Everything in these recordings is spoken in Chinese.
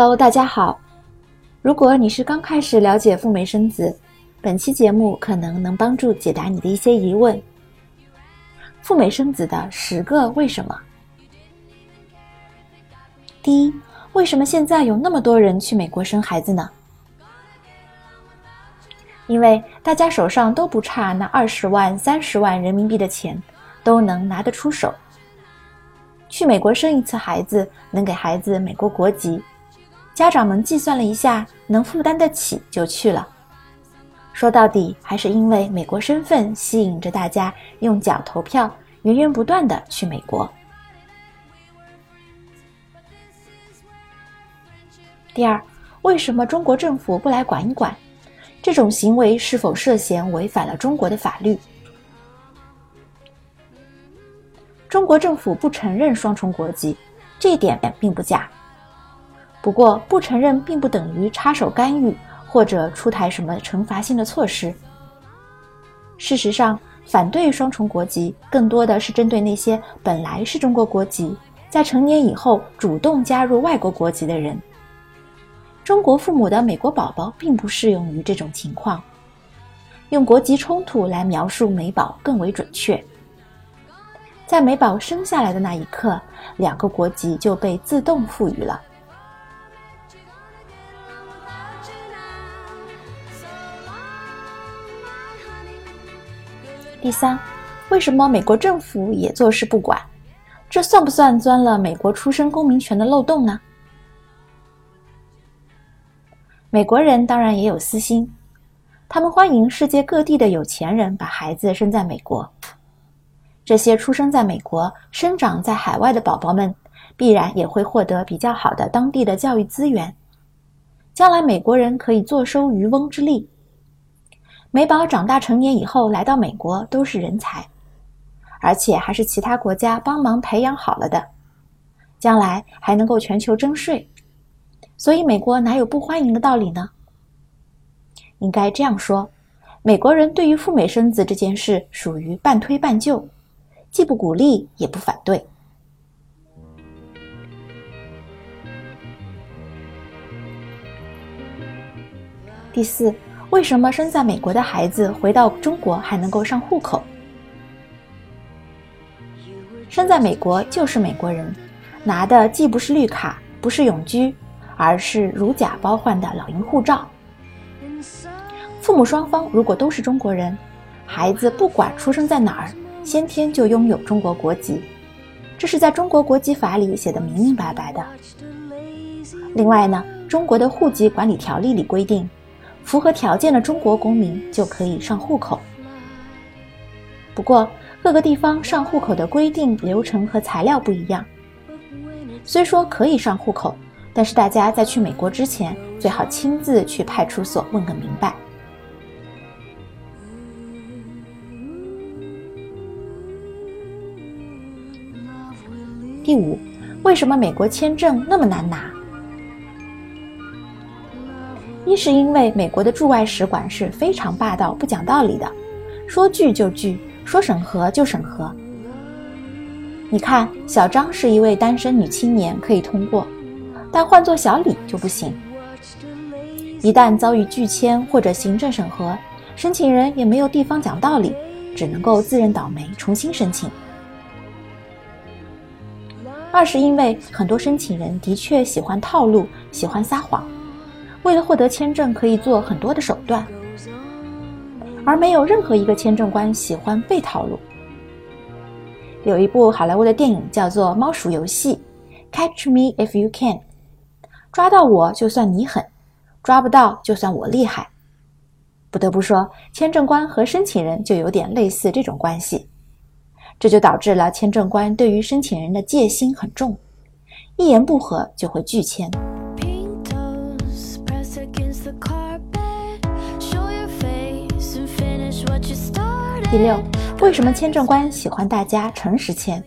Hello，大家好。如果你是刚开始了解赴美生子，本期节目可能能帮助解答你的一些疑问。赴美生子的十个为什么？第一，为什么现在有那么多人去美国生孩子呢？因为大家手上都不差那二十万、三十万人民币的钱，都能拿得出手。去美国生一次孩子，能给孩子美国国籍。家长们计算了一下，能负担得起就去了。说到底，还是因为美国身份吸引着大家用脚投票，源源不断的去美国。第二，为什么中国政府不来管一管？这种行为是否涉嫌违反了中国的法律？中国政府不承认双重国籍，这一点并不假。不过，不承认并不等于插手干预或者出台什么惩罚性的措施。事实上，反对双重国籍更多的是针对那些本来是中国国籍，在成年以后主动加入外国国籍的人。中国父母的美国宝宝并不适用于这种情况。用国籍冲突来描述美宝更为准确。在美宝生下来的那一刻，两个国籍就被自动赋予了。第三，为什么美国政府也坐视不管？这算不算钻了美国出生公民权的漏洞呢？美国人当然也有私心，他们欢迎世界各地的有钱人把孩子生在美国。这些出生在美国、生长在海外的宝宝们，必然也会获得比较好的当地的教育资源，将来美国人可以坐收渔翁之利。美宝长大成年以后来到美国都是人才，而且还是其他国家帮忙培养好了的，将来还能够全球征税，所以美国哪有不欢迎的道理呢？应该这样说，美国人对于赴美生子这件事属于半推半就，既不鼓励也不反对。第四。为什么生在美国的孩子回到中国还能够上户口？生在美国就是美国人，拿的既不是绿卡，不是永居，而是如假包换的老鹰护照。父母双方如果都是中国人，孩子不管出生在哪儿，先天就拥有中国国籍，这是在中国国籍法里写的明明白白的。另外呢，中国的户籍管理条例里规定。符合条件的中国公民就可以上户口。不过，各个地方上户口的规定、流程和材料不一样。虽说可以上户口，但是大家在去美国之前，最好亲自去派出所问个明白。第五，为什么美国签证那么难拿？一是因为美国的驻外使馆是非常霸道、不讲道理的，说拒就拒，说审核就审核。你看，小张是一位单身女青年，可以通过，但换做小李就不行。一旦遭遇拒签或者行政审核，申请人也没有地方讲道理，只能够自认倒霉，重新申请。二是因为很多申请人的确喜欢套路，喜欢撒谎。为了获得签证，可以做很多的手段，而没有任何一个签证官喜欢被套路。有一部好莱坞的电影叫做《猫鼠游戏》，Catch me if you can，抓到我就算你狠，抓不到就算我厉害。不得不说，签证官和申请人就有点类似这种关系，这就导致了签证官对于申请人的戒心很重，一言不合就会拒签。第六，为什么签证官喜欢大家诚实签？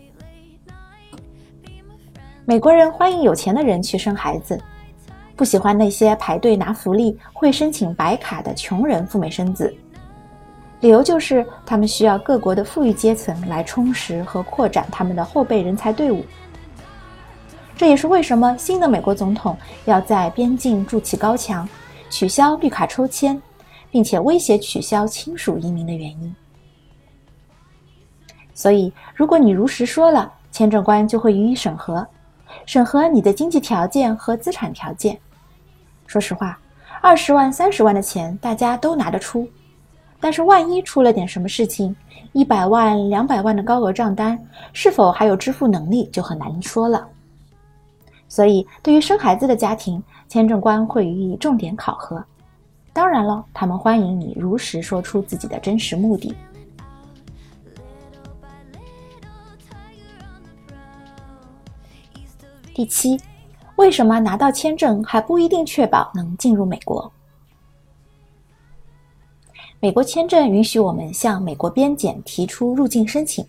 美国人欢迎有钱的人去生孩子，不喜欢那些排队拿福利、会申请白卡的穷人赴美生子。理由就是他们需要各国的富裕阶层来充实和扩展他们的后备人才队伍。这也是为什么新的美国总统要在边境筑起高墙，取消绿卡抽签，并且威胁取消亲属移民的原因。所以，如果你如实说了，签证官就会予以审核，审核你的经济条件和资产条件。说实话，二十万、三十万的钱大家都拿得出，但是万一出了点什么事情，一百万、两百万的高额账单，是否还有支付能力就很难说了。所以，对于生孩子的家庭，签证官会予以重点考核。当然了，他们欢迎你如实说出自己的真实目的。第七，为什么拿到签证还不一定确保能进入美国？美国签证允许我们向美国边检提出入境申请。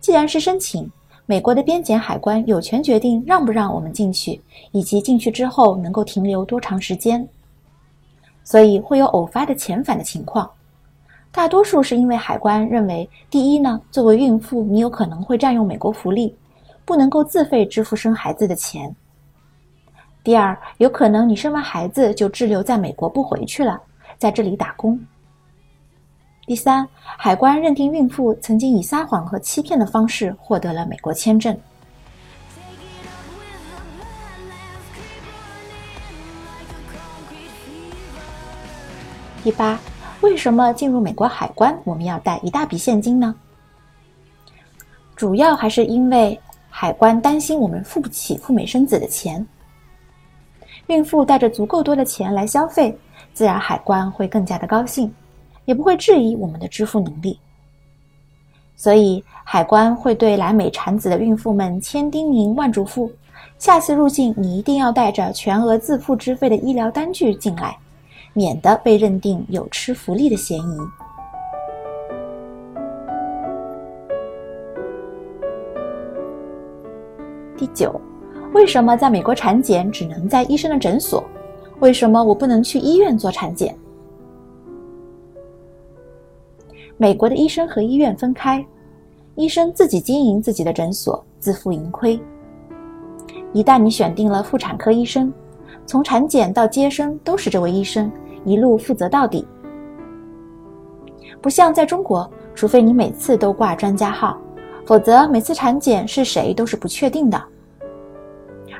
既然是申请，美国的边检海关有权决定让不让我们进去，以及进去之后能够停留多长时间。所以会有偶发的遣返的情况，大多数是因为海关认为，第一呢，作为孕妇，你有可能会占用美国福利。不能够自费支付生孩子的钱。第二，有可能你生完孩子就滞留在美国不回去了，在这里打工。第三，海关认定孕妇曾经以撒谎和欺骗的方式获得了美国签证。第八，为什么进入美国海关我们要带一大笔现金呢？主要还是因为。海关担心我们付不起赴美生子的钱，孕妇带着足够多的钱来消费，自然海关会更加的高兴，也不会质疑我们的支付能力。所以海关会对来美产子的孕妇们千叮咛万嘱咐：下次入境你一定要带着全额自付支费的医疗单据进来，免得被认定有吃福利的嫌疑。九，为什么在美国产检只能在医生的诊所？为什么我不能去医院做产检？美国的医生和医院分开，医生自己经营自己的诊所，自负盈亏。一旦你选定了妇产科医生，从产检到接生都是这位医生一路负责到底。不像在中国，除非你每次都挂专家号。否则，每次产检是谁都是不确定的。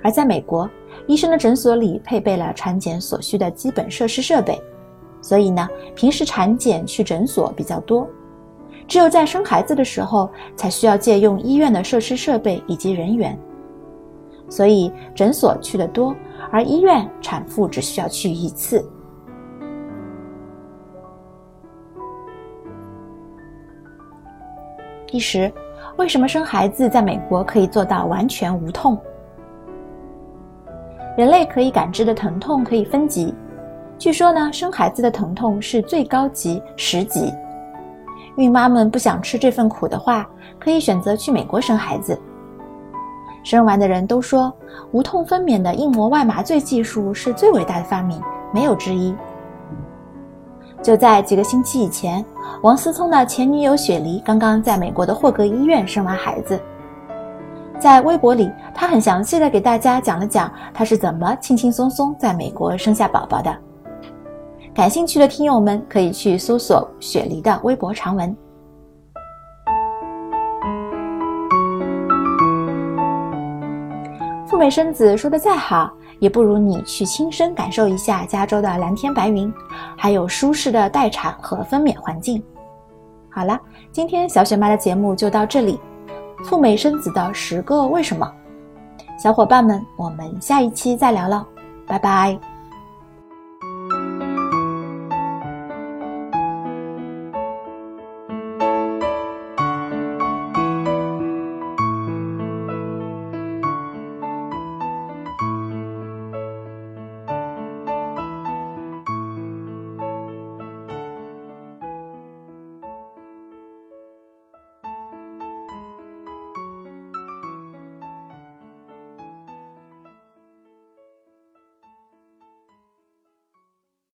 而在美国，医生的诊所里配备了产检所需的基本设施设备，所以呢，平时产检去诊所比较多。只有在生孩子的时候，才需要借用医院的设施设备以及人员。所以诊所去的多，而医院产妇只需要去一次。第十。为什么生孩子在美国可以做到完全无痛？人类可以感知的疼痛可以分级，据说呢，生孩子的疼痛是最高级十级。孕妈们不想吃这份苦的话，可以选择去美国生孩子。生完的人都说，无痛分娩的硬膜外麻醉技术是最伟大的发明，没有之一。就在几个星期以前，王思聪的前女友雪梨刚刚在美国的霍格医院生完孩子。在微博里，他很详细的给大家讲了讲他是怎么轻轻松松在美国生下宝宝的。感兴趣的听友们可以去搜索雪梨的微博长文。赴美生子说的再好。也不如你去亲身感受一下加州的蓝天白云，还有舒适的待产和分娩环境。好了，今天小雪妈的节目就到这里。赴美生子的十个为什么，小伙伴们，我们下一期再聊了，拜拜。